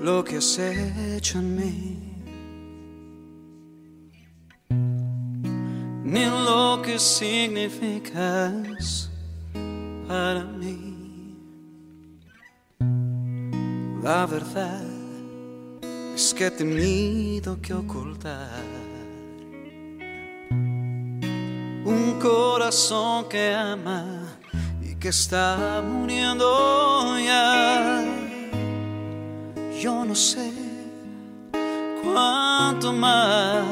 Lo que has hecho en mí, ni lo que significas para mí. La verdad es que he tenido que ocultar un corazón que ama y que está muriendo ya. Yo no sé cuánto más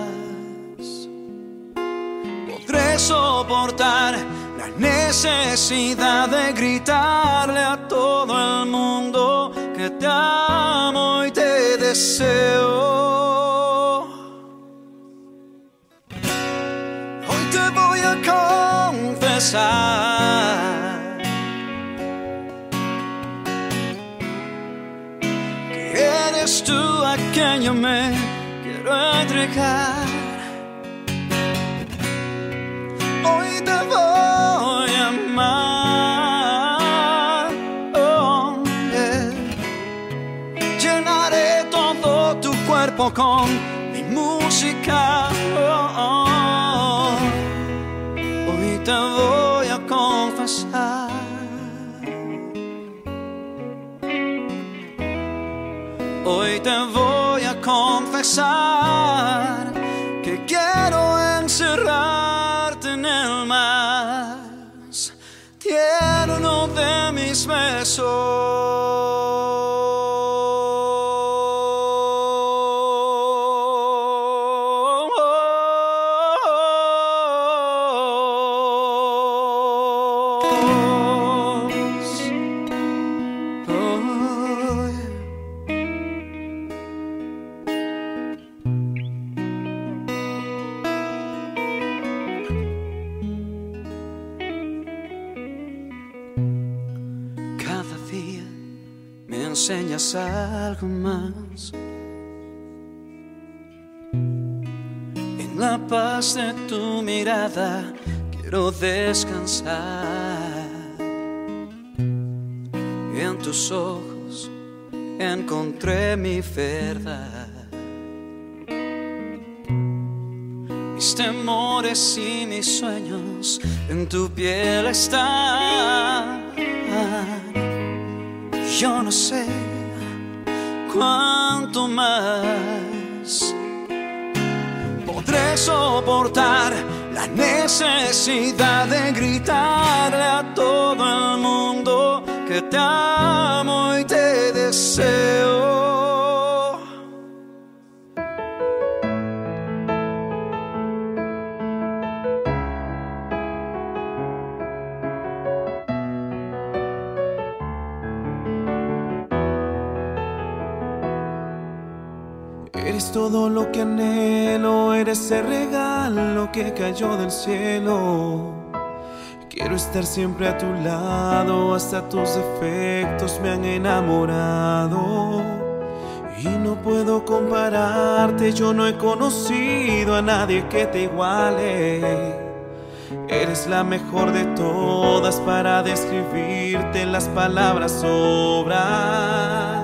podré soportar la necesidad de gritarle a todo el mundo que te amo y te deseo. Hoy te voy a confesar me quiero entregar. Hoy te voy a amar. Oh. Llenaré todo tu cuerpo con mi música. Que quiero encerrarte en el más tierno de mis besos. Mis temores y mis sueños en tu piel están. Yo no sé cuánto más podré soportar la necesidad de gritarle a todo el mundo que te amo y te deseo. Lo que anhelo, eres el regalo que cayó del cielo. Quiero estar siempre a tu lado, hasta tus defectos me han enamorado. Y no puedo compararte, yo no he conocido a nadie que te iguale. Eres la mejor de todas para describirte, las palabras sobran.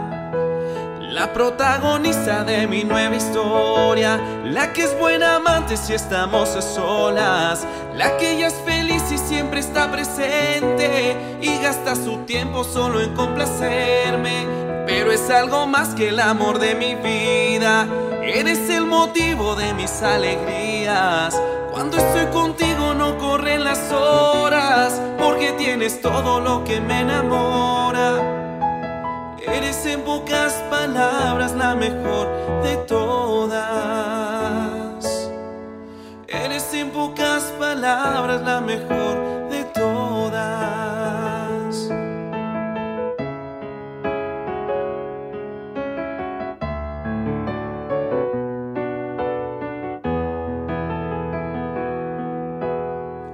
La protagonista de mi nueva historia, la que es buena amante si estamos a solas, la que ya es feliz y siempre está presente y gasta su tiempo solo en complacerme, pero es algo más que el amor de mi vida, eres el motivo de mis alegrías. Cuando estoy contigo no corren las horas, porque tienes todo lo que me enamora. Eres en pocas palabras la mejor de todas. Eres en pocas palabras la mejor de todas.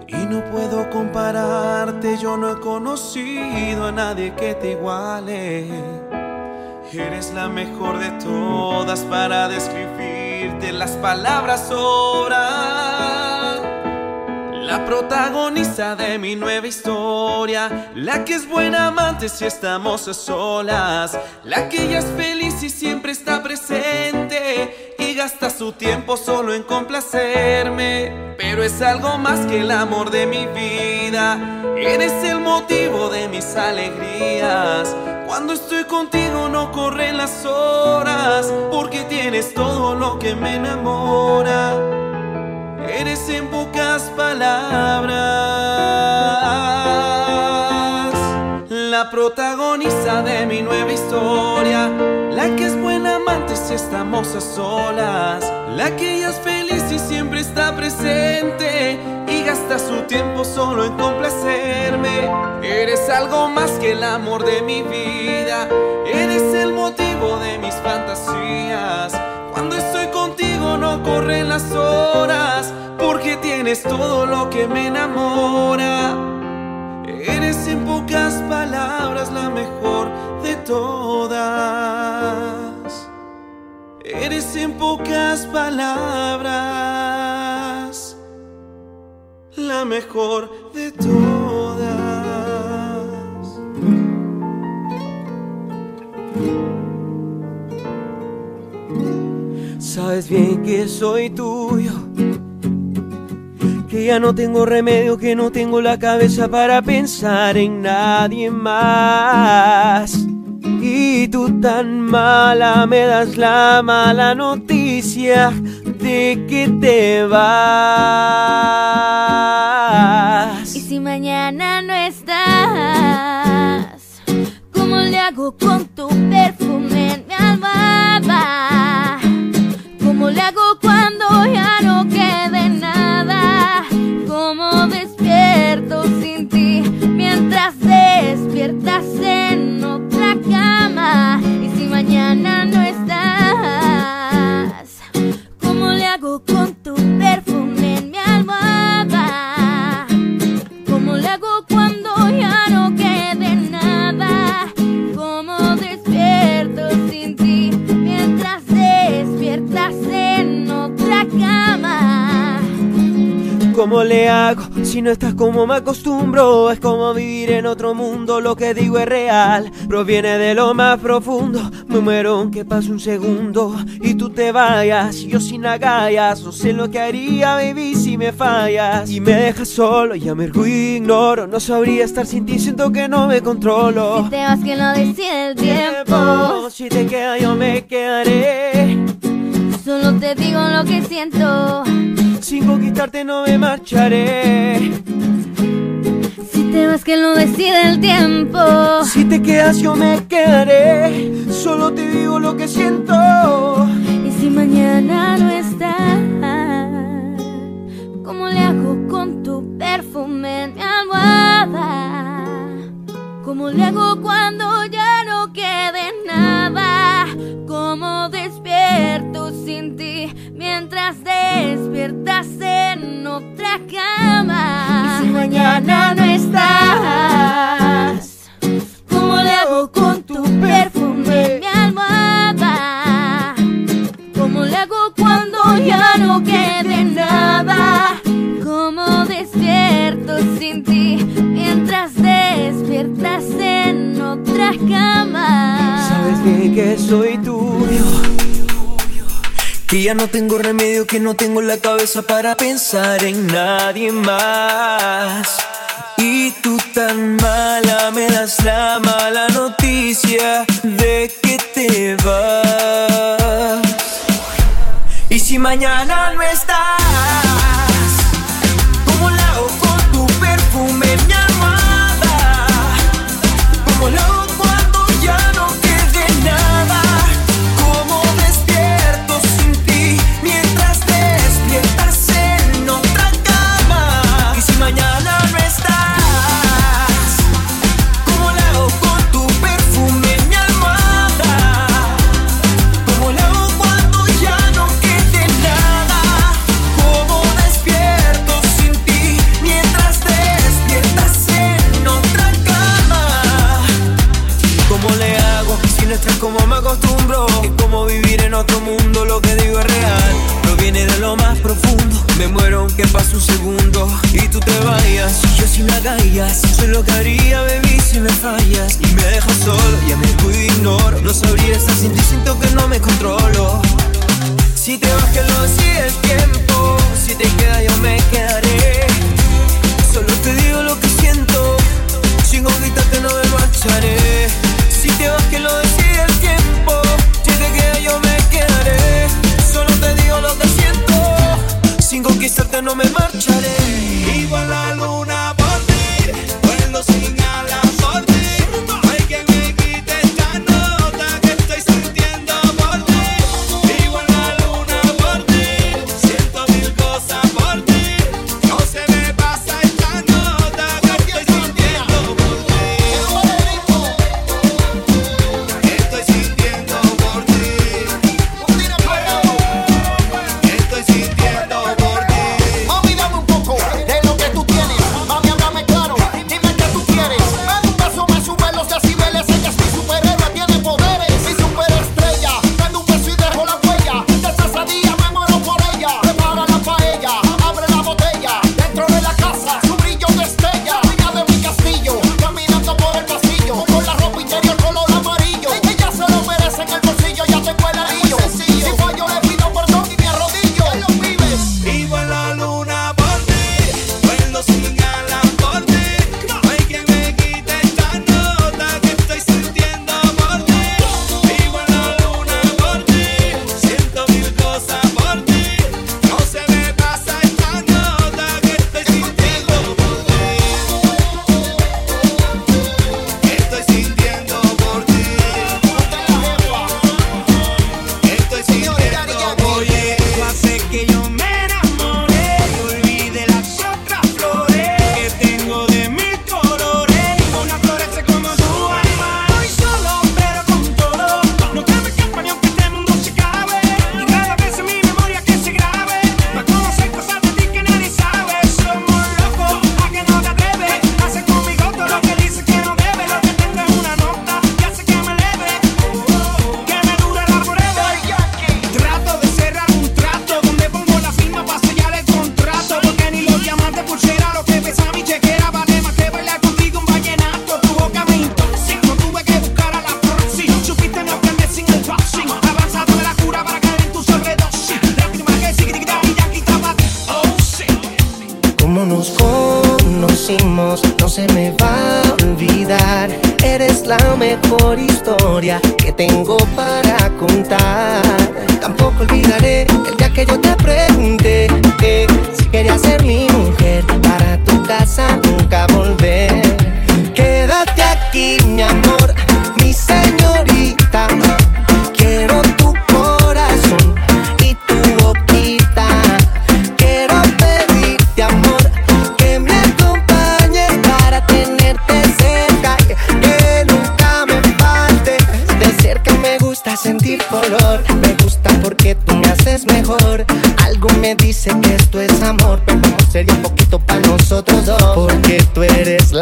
Y no puedo yo no he conocido a nadie que te iguale. Eres la mejor de todas para describirte, las palabras sobran. La protagonista de mi nueva historia, la que es buena amante si estamos a solas, la que ella es feliz y siempre está presente y gasta su tiempo solo en complacerme. Pero es algo más que el amor de mi vida, eres el motivo de mis alegrías. Cuando estoy contigo no corren las horas, porque tienes todo lo que me enamora. Eres en pocas palabras la protagonista de mi nueva historia, la que es buena amante si estamos a solas, la que ella es feliz y siempre está presente y gasta su tiempo solo en complacerme. Eres algo más que el amor de mi vida, eres el motivo de mis fantasías. Cuando estoy contigo no corren las horas, porque tienes todo lo que me enamora. Eres en pocas palabras la mejor de todas. Eres en pocas palabras la mejor de todas. Sabes bien que soy tuyo, que ya no tengo remedio, que no tengo la cabeza para pensar en nadie más. Y tú tan mala me das la mala noticia que te vas. Y si mañana no estás, ¿cómo le hago con tu perfume ¿Cómo le hago si no estás como me acostumbro? Es como vivir en otro mundo, lo que digo es real, proviene de lo más profundo. Me muero aunque pase un segundo y tú te vayas, y yo sin agallas. No sé lo que haría, baby, si me fallas y me dejas solo. Ya me ignoro, no sabría estar sin ti, siento que no me controlo. Si te vas que lo decide el tiempo. Si te quedas, yo me quedaré. Solo te digo lo que siento. Sin conquistarte no me marcharé. Si te vas que lo decide el tiempo. Si te quedas yo me quedaré, solo te digo lo que siento. Y si mañana no estás, ¿cómo le hago con tu perfume en mi almohada? ¿Cómo le hago cuando ya no quede nada? ¿Cómo despierto sin ti mientras despiertas en otra cama? Y si mañana Que ya no tengo remedio, que no tengo la cabeza para pensar en nadie más. Y tú tan mala me das la mala noticia de que te vas. Y si mañana no estás, no me marcho.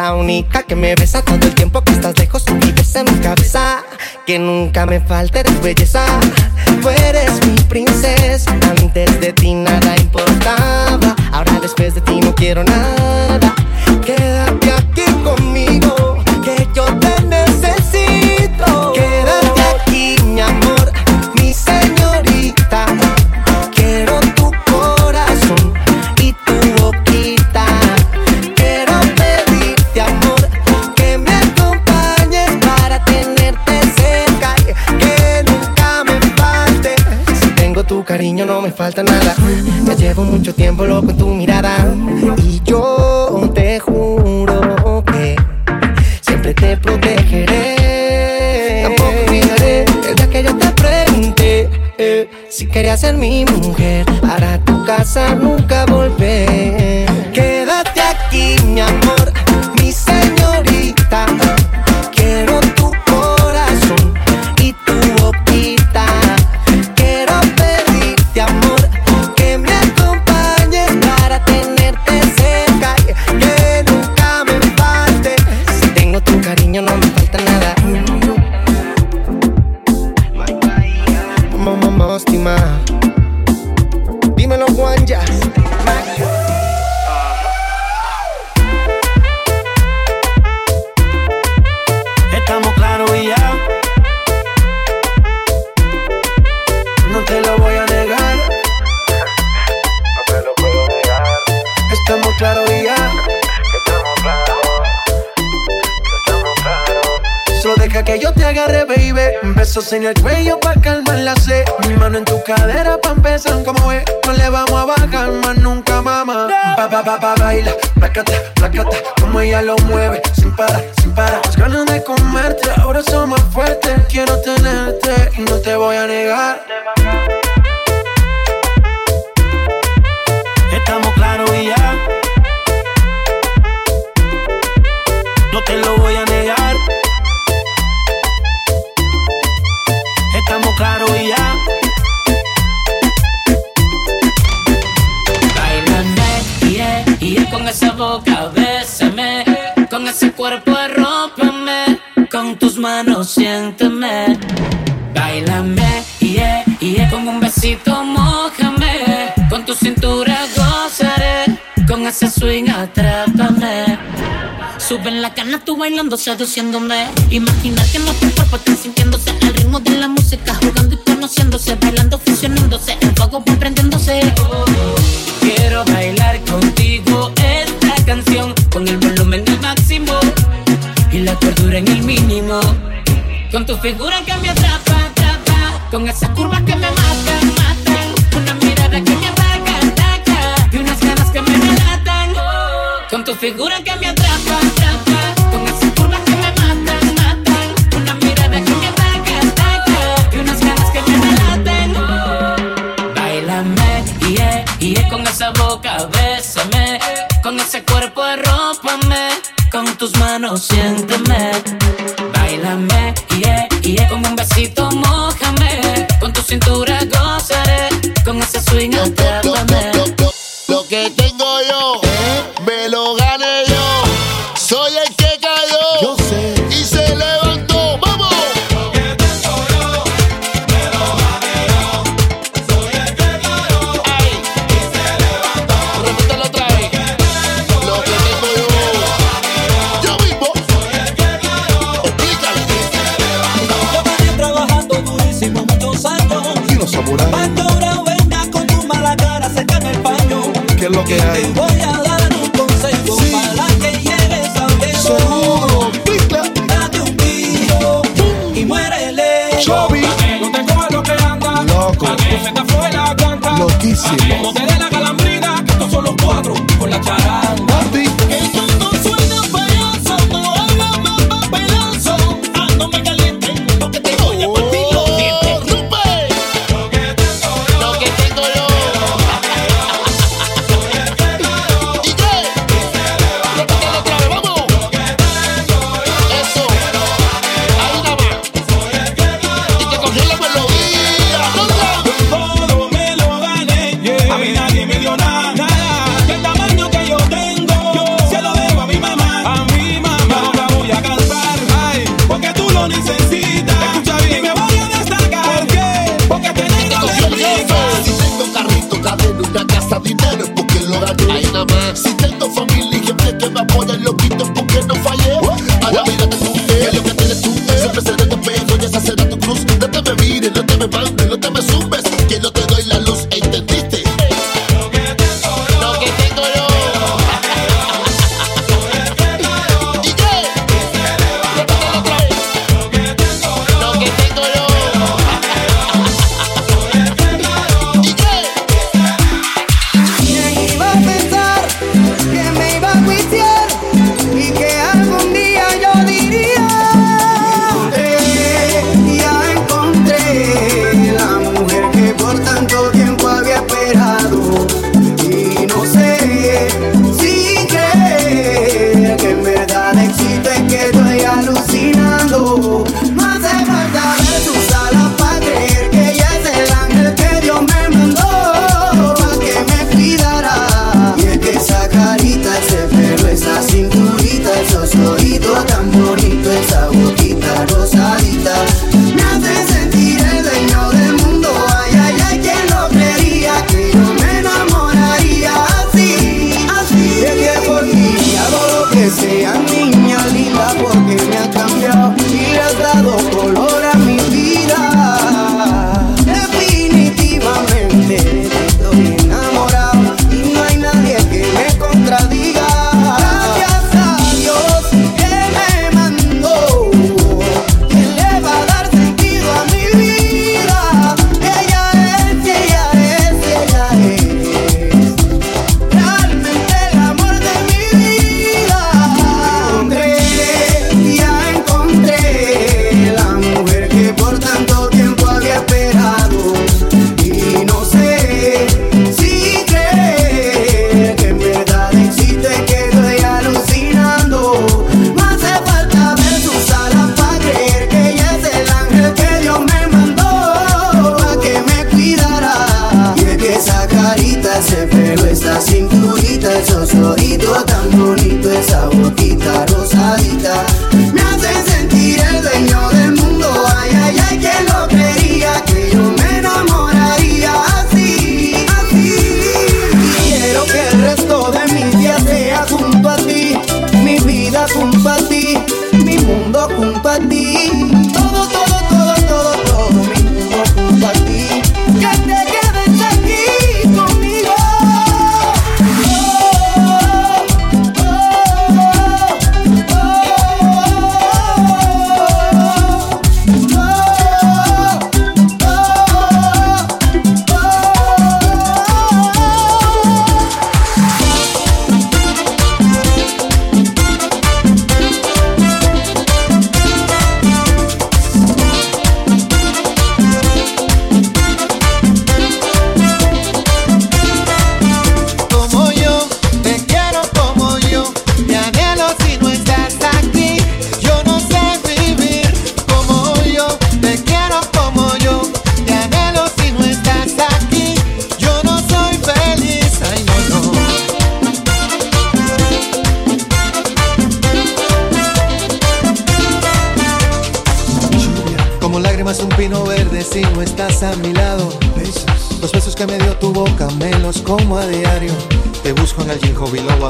la única que me besa todo el tiempo que estás lejos. Tú vives en mi cabeza, que nunca me falte eres belleza. Tú eres mi princesa, antes de ti nada importaba. Ahora después de ti no quiero nada. Queda falta nada. Ya llevo mucho tiempo loco en tu mirada. Y yo te juro que siempre te protegeré. Tampoco olvidaré el día que yo te pregunté eh, si querías ser mi mujer. Para tu casa nunca volver. Besos en el cuello pa' calmar la sed. Mi mano en tu cadera pa' empezar como es. No le vamos a bajar más nunca, mamá. Pa, pa, pa, pa, baila. Placata, placata. Como ella lo mueve. Sin parar, sin parar. Las ganas de comerte. Ahora son más fuertes. Quiero tenerte y no te voy a negar. Estamos claros y ya. No te lo voy a negar. Claros y ya. Bailame, yeah, yeah, con esa boca, bésame, con ese cuerpo arrópame, con tus manos siénteme. Bailame, yeah, yeah, con un besito mojame, con tu cintura gozaré, con ese swing atrápame. Sube la cana tú bailando, seduciéndome. Imagina que nuestro cuerpo están sintiéndose al ritmo de la música, jugando y conociéndose, bailando, fusionándose, el fuego va prendiéndose. Quiero bailar contigo esta canción con el volumen al máximo y la cordura en el mínimo. Con tu figura que me atrapa, atrapa, con esas curvas que me matan, matan, una mirada que me ataca, ataca y unas ganas que me relatan. Con tu figura que me atrapa, ese cuerpo arrópame, con tus manos siénteme. Bailame, yeah, yeah, con un besito mojame,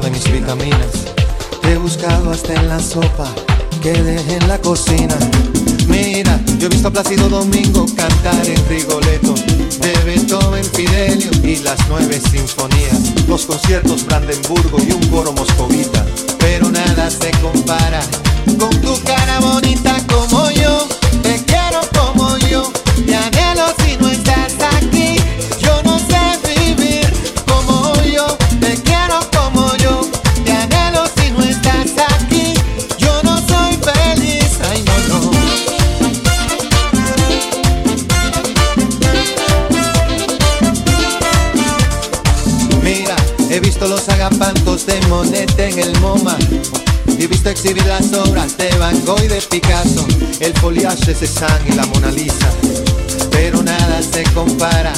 de mis vitaminas. Te he buscado hasta en la sopa que dejé en la cocina. Mira, yo he visto a Plácido Domingo cantar en Rigoletto, de Beethoven, Fidelio y las nueve sinfonías, los conciertos Brandenburgo y un coro moscovita, pero nada se compara con tu cara. las obras de Van Gogh y de Picasso, el foliage de Cézanne y la Mona Lisa, pero nada se compara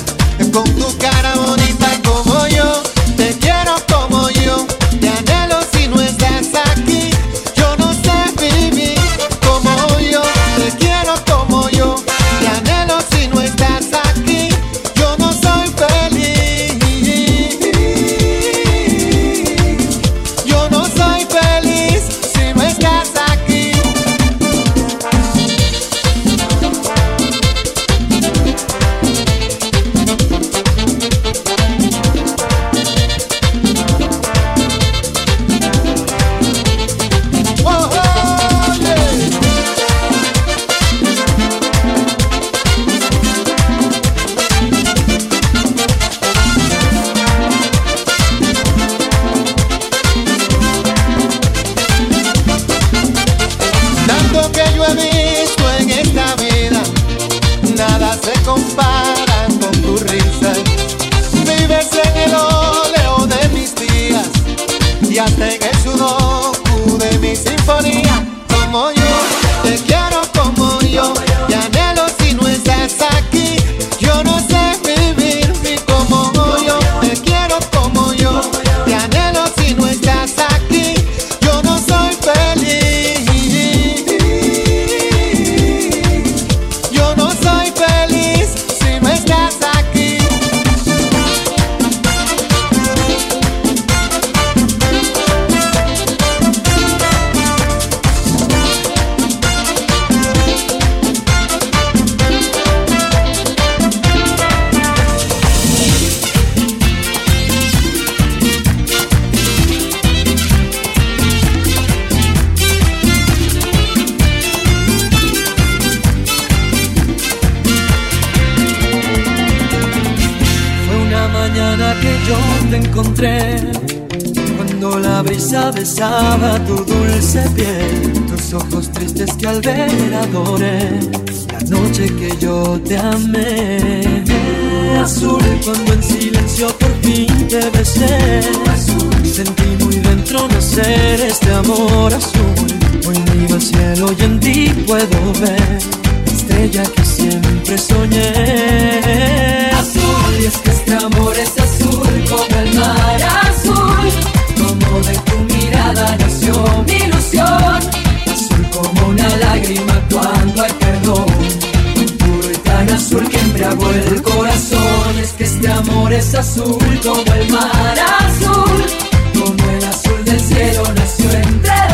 Cuando en silencio por fin te besé, sentí muy dentro nacer este amor azul. Hoy miro al cielo y en ti puedo ver estrella que siempre soñé. Azul, y es que este amor es azul como el mar azul, como de tu mirada nació mi ilusión, azul como una lágrima. tragó el corazón. Es que este amor es azul como el mar azul, como el azul del cielo nació entre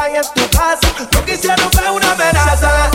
hay en tu casa. Lo que hicieron fue una amenaza.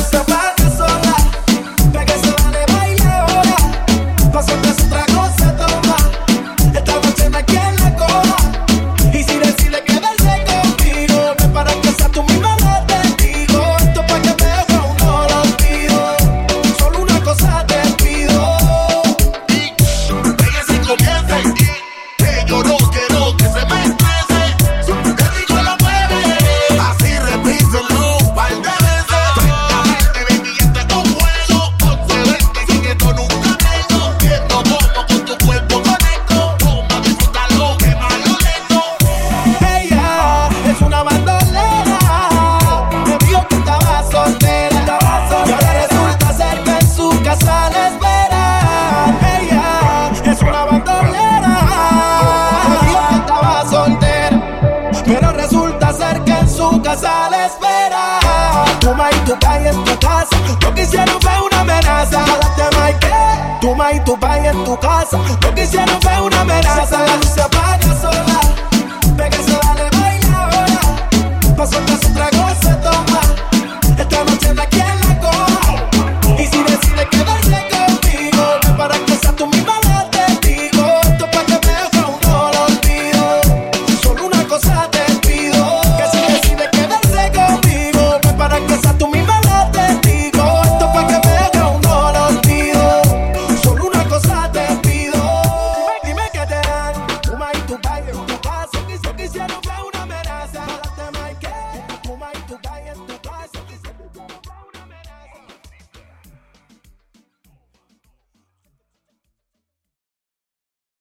a la espera. Tu ma y tu pai en tu casa, no quisieron ver una amenaza. Date, Mike. Tu ma y tu pai en tu casa, no quisieron ver una amenaza.